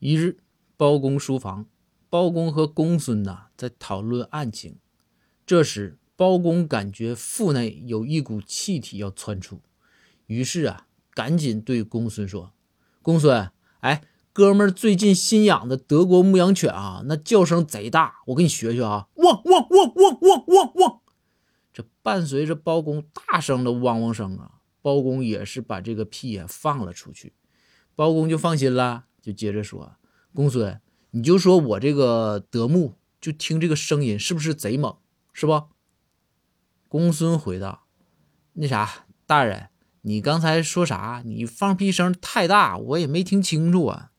一日，包公书房，包公和公孙呐在讨论案情。这时，包公感觉腹内有一股气体要窜出，于是啊，赶紧对公孙说：“公孙，哎，哥们最近新养的德国牧羊犬啊，那叫声贼大，我给你学学啊，汪汪汪汪汪汪汪！”这伴随着包公大声的汪汪声啊，包公也是把这个屁也放了出去，包公就放心了。就接着说，公孙，你就说我这个德牧就听这个声音是不是贼猛，是不？公孙回道：“那啥，大人，你刚才说啥？你放屁声太大，我也没听清楚啊。”